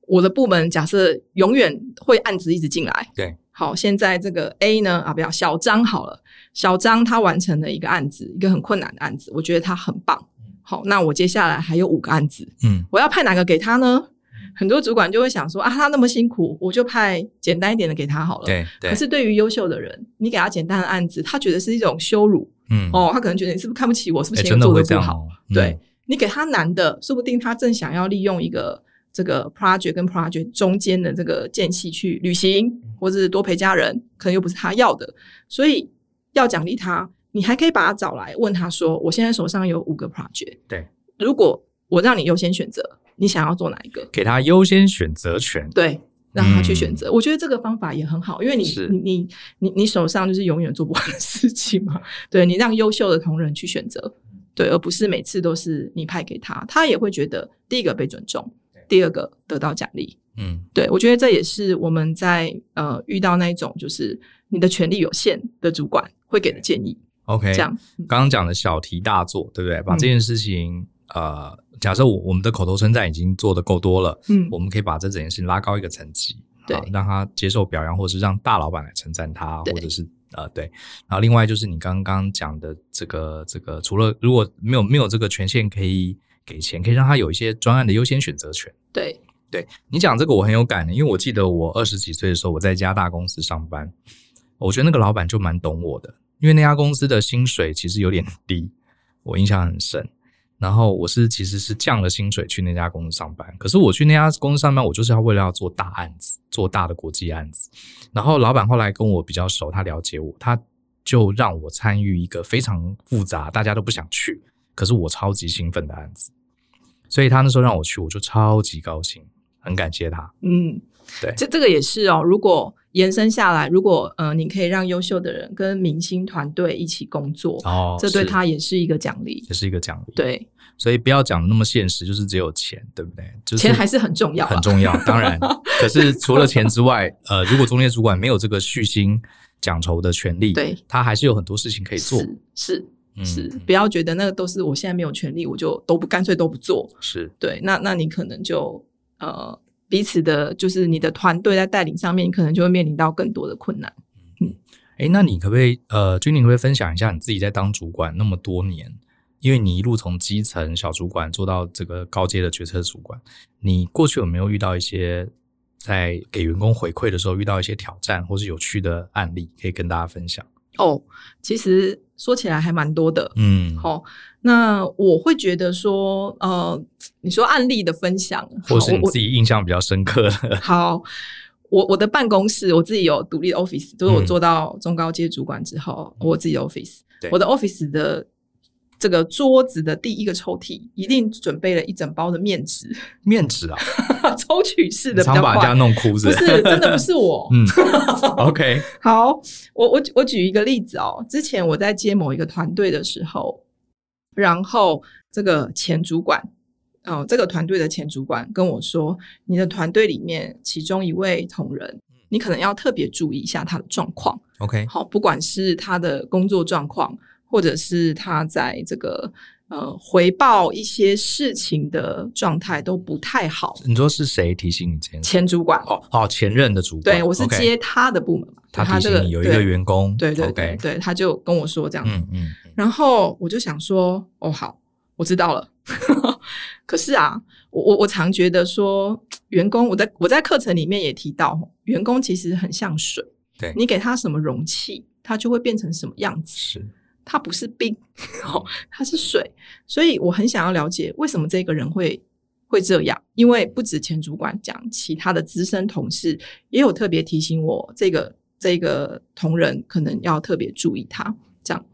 我的部门假设永远会案子一直进来，对，好，现在这个 A 呢啊，不要小张好了，小张他完成了一个案子，一个很困难的案子，我觉得他很棒。好，那我接下来还有五个案子，嗯，我要派哪个给他呢？很多主管就会想说啊，他那么辛苦，我就派简单一点的给他好了。对，对。可是对于优秀的人，你给他简单的案子，他觉得是一种羞辱。嗯。哦，他可能觉得你是不是看不起我？是不是前面做的不好？欸、对、嗯、你给他难的，说不定他正想要利用一个这个 project 跟 project 中间的这个间隙去旅行，或者是多陪家人，可能又不是他要的。所以要奖励他，你还可以把他找来问他说：“我现在手上有五个 project，对，如果我让你优先选择。”你想要做哪一个？给他优先选择权，对，让他去选择。嗯、我觉得这个方法也很好，因为你你你你你手上就是永远做不完的事情嘛。对，你让优秀的同仁去选择，对，而不是每次都是你派给他，他也会觉得第一个被尊重，第二个得到奖励。嗯，对，我觉得这也是我们在呃遇到那一种就是你的权力有限的主管会给的建议。OK，这样刚刚讲的小题大做，对不对？把这件事情、嗯、呃。假设我我们的口头称赞已经做的够多了，嗯，我们可以把这整件事情拉高一个层级，对，让他接受表扬，或者是让大老板来称赞他，或者是呃对。然后另外就是你刚刚讲的这个这个，除了如果没有没有这个权限可以给钱，可以让他有一些专案的优先选择权。对，对你讲这个我很有感的，因为我记得我二十几岁的时候我在一家大公司上班，我觉得那个老板就蛮懂我的，因为那家公司的薪水其实有点低，我印象很深。然后我是其实是降了薪水去那家公司上班，可是我去那家公司上班，我就是要为了要做大案子，做大的国际案子。然后老板后来跟我比较熟，他了解我，他就让我参与一个非常复杂，大家都不想去，可是我超级兴奋的案子。所以他那时候让我去，我就超级高兴，很感谢他。嗯，对，这这个也是哦。如果延伸下来，如果呃，你可以让优秀的人跟明星团队一起工作，哦，这对他也是一个奖励，也是一个奖励。对，所以不要讲的那么现实，就是只有钱，对不对？就是、钱还是很重要，很重要。当然，可是除了钱之外，呃，如果中介主管没有这个续薪奖酬的权利，对，他还是有很多事情可以做。是是，不要觉得那个都是我现在没有权利，我就都不干脆都不做。是对，那那你可能就呃。彼此的，就是你的团队在带领上面，你可能就会面临到更多的困难。嗯，哎，那你可不可以，呃，君宁可不可以分享一下你自己在当主管那么多年，因为你一路从基层小主管做到这个高阶的决策主管，你过去有没有遇到一些在给员工回馈的时候遇到一些挑战或是有趣的案例，可以跟大家分享？哦，其实说起来还蛮多的，嗯，好，那我会觉得说，呃，你说案例的分享，或是你自己印象比较深刻的。好，我我的办公室，我自己有独立的 office，就是我做到中高阶主管之后，嗯、我自己的 office，我的 office 的。这个桌子的第一个抽屉一定准备了一整包的面纸，面纸啊，抽取式的比较快，常把人家弄哭是不是？不是，真的不是我。嗯，OK，好，我我我举一个例子哦，之前我在接某一个团队的时候，然后这个前主管哦，这个团队的前主管跟我说，你的团队里面其中一位同仁，你可能要特别注意一下他的状况。OK，好，不管是他的工作状况。或者是他在这个呃回报一些事情的状态都不太好。你说是谁提醒你这件事？前主管哦哦，前任的主管。对，我是接他的部门嘛。他提醒你有一个员工，对对对对，他就跟我说这样子。嗯嗯。然后我就想说，哦好，我知道了。可是啊，我我我常觉得说，员工我在我在课程里面也提到，员工其实很像水。对，你给他什么容器，他就会变成什么样子。是。它不是冰，哦，它是水，所以我很想要了解为什么这个人会会这样。因为不止前主管讲，其他的资深同事也有特别提醒我，这个这个同仁可能要特别注意他。这样，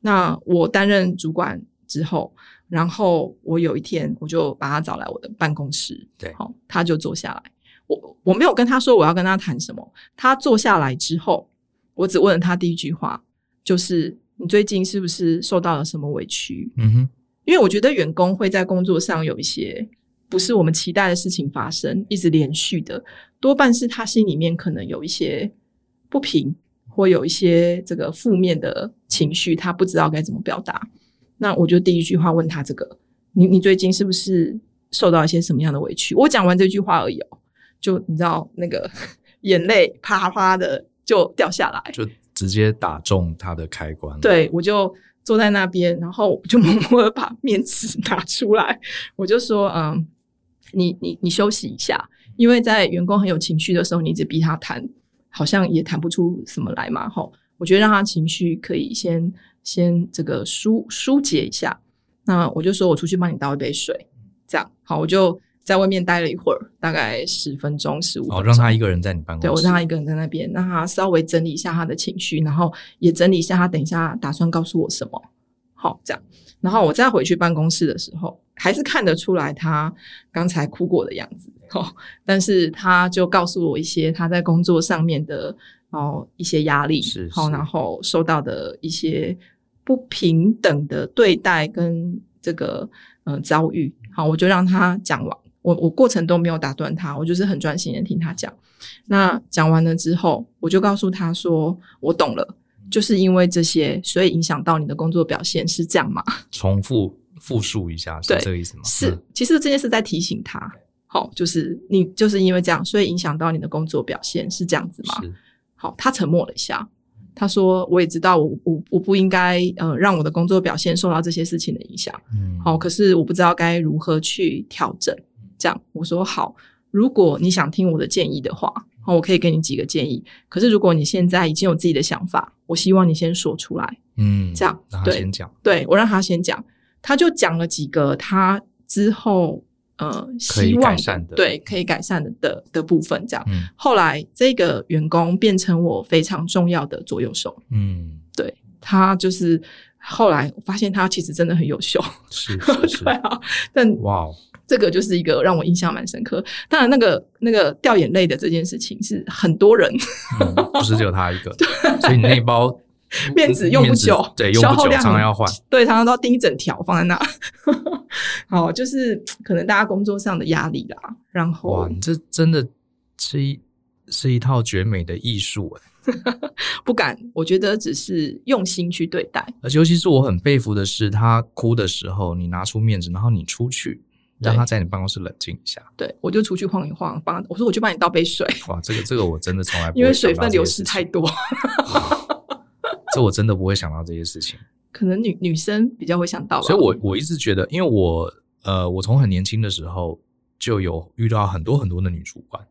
那我担任主管之后，然后我有一天我就把他找来我的办公室，对，好，他就坐下来。我我没有跟他说我要跟他谈什么，他坐下来之后，我只问了他第一句话，就是。你最近是不是受到了什么委屈？嗯哼，因为我觉得员工会在工作上有一些不是我们期待的事情发生，一直连续的，多半是他心里面可能有一些不平，或有一些这个负面的情绪，他不知道该怎么表达。那我就第一句话问他这个：你你最近是不是受到一些什么样的委屈？我讲完这句话而已哦，就你知道那个 眼泪啪啪的就掉下来，就直接打中他的开关。对，我就坐在那边，然后就默默的把面纸拿出来，我就说：“嗯，你你你休息一下，因为在员工很有情绪的时候，你一直逼他谈，好像也谈不出什么来嘛。”吼，我觉得让他情绪可以先先这个疏疏解一下。那我就说我出去帮你倒一杯水，这样好，我就。在外面待了一会儿，大概十分钟、十五分钟。哦，让他一个人在你办公室。对，我让他一个人在那边，让他稍微整理一下他的情绪，然后也整理一下他等一下打算告诉我什么。好，这样，然后我再回去办公室的时候，还是看得出来他刚才哭过的样子。哦，但是他就告诉我一些他在工作上面的哦一些压力，是，是，好，然后受到的一些不平等的对待跟这个嗯、呃、遭遇。好，我就让他讲完。我我过程都没有打断他，我就是很专心的听他讲。那讲完了之后，我就告诉他说：“我懂了，就是因为这些，所以影响到你的工作表现，是这样吗？” 重复复述一下，是这个意思吗？是，其实这件事在提醒他，好，就是你就是因为这样，所以影响到你的工作表现，是这样子吗？好，他沉默了一下，他说：“我也知道我，我我我不应该呃让我的工作表现受到这些事情的影响。嗯，好，可是我不知道该如何去调整。”这样我说好，如果你想听我的建议的话，我可以给你几个建议。可是如果你现在已经有自己的想法，我希望你先说出来。嗯，这样让他先讲。对，我让他先讲，他就讲了几个他之后呃希望的对可以改善的的的部分。这样，嗯，后来这个员工变成我非常重要的左右手。嗯，对，他就是后来我发现他其实真的很优秀。是 是是，对啊，但哇。这个就是一个让我印象蛮深刻。当然，那个那个掉眼泪的这件事情是很多人，嗯、不是只有他一个。所以你那包面子用不久，对，用不久，常常要换。对，常常都要钉一整条放在那。好，就是可能大家工作上的压力啦。然后，哇，你这真的是一是一套绝美的艺术哎。不敢，我觉得只是用心去对待。而且，尤其是我很佩服的是，他哭的时候，你拿出面子，然后你出去。让他在你办公室冷静一下。对，我就出去晃一晃，帮我说我去帮你倒杯水。哇，这个这个我真的从来 不会因为水分流失太多，这我真的不会想到这些事情。可能女女生比较会想到吧。所以我我一直觉得，因为我呃，我从很年轻的时候就有遇到很多很多的女主管，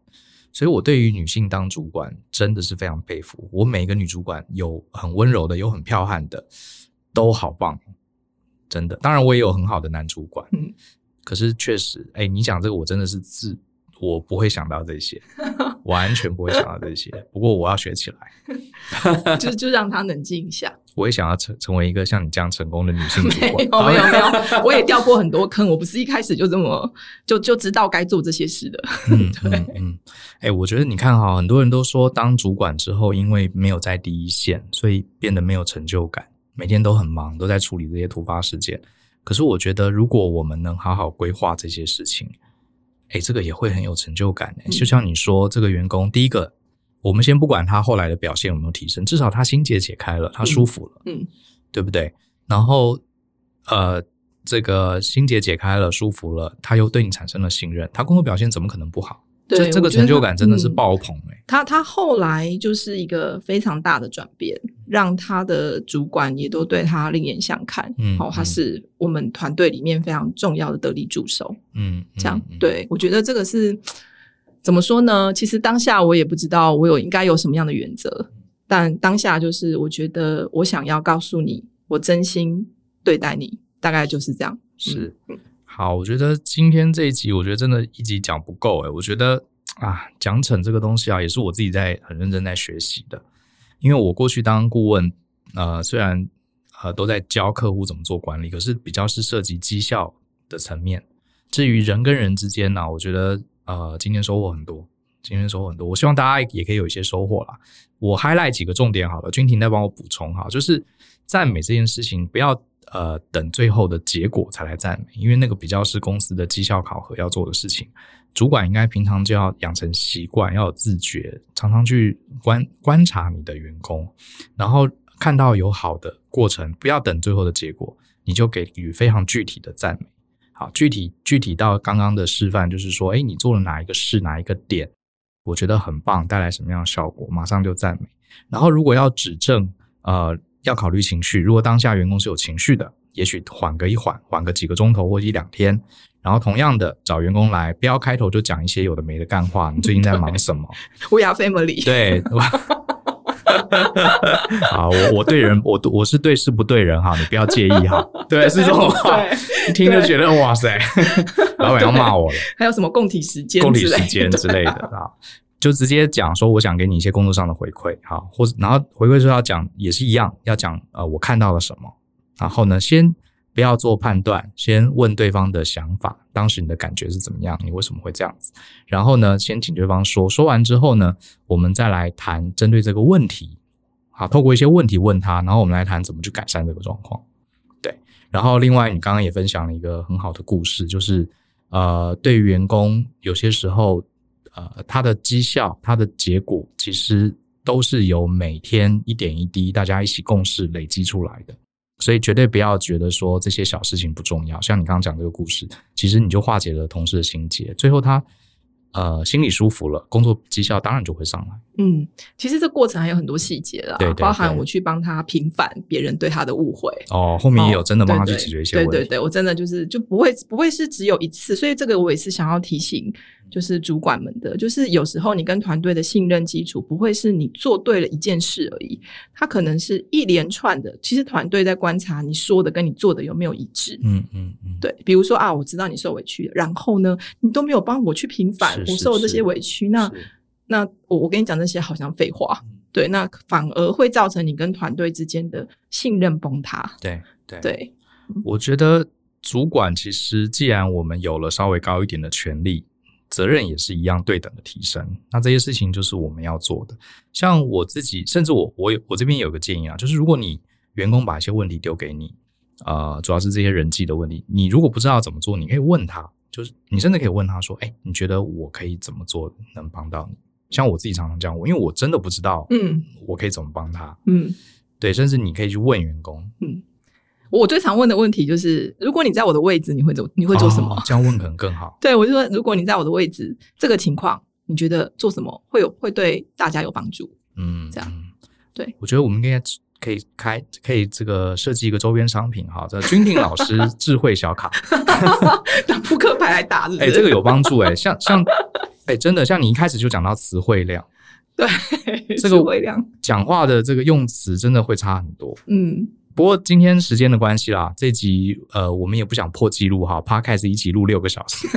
所以我对于女性当主管真的是非常佩服。我每一个女主管有很温柔的，有很彪悍的，都好棒，真的。当然，我也有很好的男主管。嗯。可是确实，哎、欸，你讲这个，我真的是自我不会想到这些，完全不会想到这些。不过我要学起来，就就让他冷静一下。我也想要成成为一个像你这样成功的女性主管。没有没有没有，我也掉过很多坑，我不是一开始就这么就就知道该做这些事的。嗯嗯，嗯，哎、欸，我觉得你看哈，很多人都说当主管之后，因为没有在第一线，所以变得没有成就感，每天都很忙，都在处理这些突发事件。可是我觉得，如果我们能好好规划这些事情，哎，这个也会很有成就感。就像你说，这个员工，第一个，我们先不管他后来的表现有没有提升，至少他心结解开了，他舒服了，嗯，对不对？然后，呃，这个心结解开了，舒服了，他又对你产生了信任，他工作表现怎么可能不好？对，这这个成就感真的是爆棚哎、欸！他他后来就是一个非常大的转变，让他的主管也都对他另眼相看。嗯，好、哦，他是我们团队里面非常重要的得力助手。嗯，这样、嗯、对，我觉得这个是怎么说呢？其实当下我也不知道我有应该有什么样的原则，但当下就是我觉得我想要告诉你，我真心对待你，大概就是这样。是。嗯好，我觉得今天这一集，我觉得真的一集讲不够诶。我觉得啊，奖惩这个东西啊，也是我自己在很认真在学习的。因为我过去当顾问，呃，虽然呃都在教客户怎么做管理，可是比较是涉及绩效的层面。至于人跟人之间呢、我觉得呃今天收获很多，今天收获很多。我希望大家也可以有一些收获啦。我 highlight 几个重点好了，君婷再帮我补充哈，就是赞美这件事情不要。呃，等最后的结果才来赞美，因为那个比较是公司的绩效考核要做的事情。主管应该平常就要养成习惯，要有自觉，常常去观观察你的员工，然后看到有好的过程，不要等最后的结果，你就给予非常具体的赞美。好，具体具体到刚刚的示范，就是说，诶，你做了哪一个事，哪一个点，我觉得很棒，带来什么样的效果，马上就赞美。然后如果要指正，呃，要考虑情绪。如果当下员工是有情绪的，也许缓个一缓，缓个几个钟头或一两天。然后同样的找员工来，不要开头就讲一些有的没的干话。你最近在忙什么？We are family。对。好，我我对人，我我是对事不对人哈，你不要介意哈。对，是这种话，一听就觉得哇塞，老板要骂我了。还有什么共体时间、共体时间之类的啊？就直接讲说，我想给你一些工作上的回馈，好，或者然后回馈说要讲也是一样，要讲呃我看到了什么，然后呢先。不要做判断，先问对方的想法，当时你的感觉是怎么样？你为什么会这样子？然后呢，先请对方说，说完之后呢，我们再来谈针对这个问题，好，透过一些问题问他，然后我们来谈怎么去改善这个状况。对，然后另外你刚刚也分享了一个很好的故事，就是呃，对于员工有些时候，呃，他的绩效、他的结果，其实都是由每天一点一滴大家一起共事累积出来的。所以绝对不要觉得说这些小事情不重要，像你刚刚讲这个故事，其实你就化解了同事的心结，最后他呃心里舒服了，工作绩效当然就会上来。嗯，其实这过程还有很多细节啦，对对对，包含我去帮他平反别人对他的误会。哦，后面也有真的帮他去解决一些问题。对对对，我真的就是就不会不会是只有一次，所以这个我也是想要提醒。就是主管们的，就是有时候你跟团队的信任基础不会是你做对了一件事而已，它可能是一连串的。其实团队在观察你说的跟你做的有没有一致。嗯嗯嗯，对。比如说啊，我知道你受委屈了，然后呢，你都没有帮我去平反我受这些委屈，那那我我跟你讲这些好像废话，对，那反而会造成你跟团队之间的信任崩塌。对对对，我觉得主管其实既然我们有了稍微高一点的权力。责任也是一样对等的提升，那这些事情就是我们要做的。像我自己，甚至我我有我这边有个建议啊，就是如果你员工把一些问题丢给你，呃，主要是这些人际的问题，你如果不知道怎么做，你可以问他，就是你甚至可以问他说：“哎，你觉得我可以怎么做能帮到你？”像我自己常常这样问，因为我真的不知道，嗯，我可以怎么帮他，嗯，对，甚至你可以去问员工，嗯。我最常问的问题就是：如果你在我的位置，你会做你会做什么？哦，这样问可能更好。对，我就说，如果你在我的位置，这个情况，你觉得做什么会有会对大家有帮助？嗯，这样。对，我觉得我们应该可以开，可以这个设计一个周边商品，哈，这君婷老师 智慧小卡，拿扑克牌来打是不是，哎，这个有帮助哎，像像哎，真的像你一开始就讲到词汇量，对，这个词汇量讲话的这个用词真的会差很多，嗯。不过今天时间的关系啦，这集呃我们也不想破纪录哈，Podcast 一起录六个小时，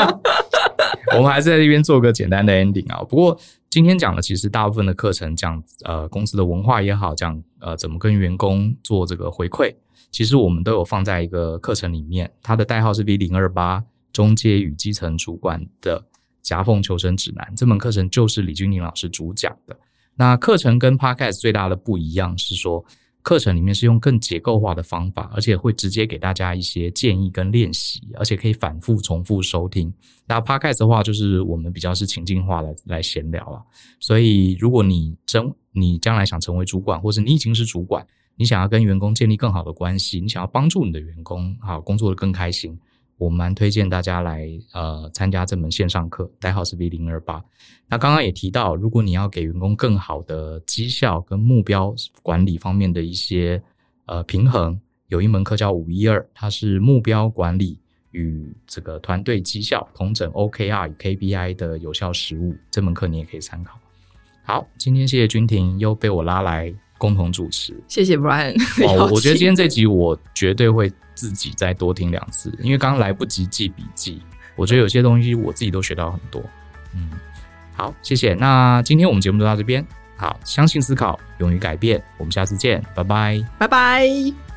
我们还是在这边做个简单的 ending 啊。不过今天讲的其实大部分的课程讲呃公司的文化也好，讲呃怎么跟员工做这个回馈，其实我们都有放在一个课程里面，它的代号是 V 零二八中阶与基层主管的夹缝求生指南。这门课程就是李君宁老师主讲的。那课程跟 Podcast 最大的不一样是说。课程里面是用更结构化的方法，而且会直接给大家一些建议跟练习，而且可以反复重复收听。那 Podcast 的话，就是我们比较是情境化来来闲聊了。所以，如果你真你将来想成为主管，或是你已经是主管，你想要跟员工建立更好的关系，你想要帮助你的员工啊工作的更开心。我蛮推荐大家来呃参加这门线上课，代号是 V 零二八。那刚刚也提到，如果你要给员工更好的绩效跟目标管理方面的一些呃平衡，有一门课叫五一二，它是目标管理与这个团队绩效同整 OKR 与 KPI 的有效实务。这门课你也可以参考。好，今天谢谢君婷又被我拉来共同主持，谢谢 Brian。哦，我觉得今天这集我绝对会。自己再多听两次，因为刚刚来不及记笔记，我觉得有些东西我自己都学到很多。嗯，好，谢谢。那今天我们节目就到这边。好，相信思考，勇于改变，我们下次见，拜拜，拜拜。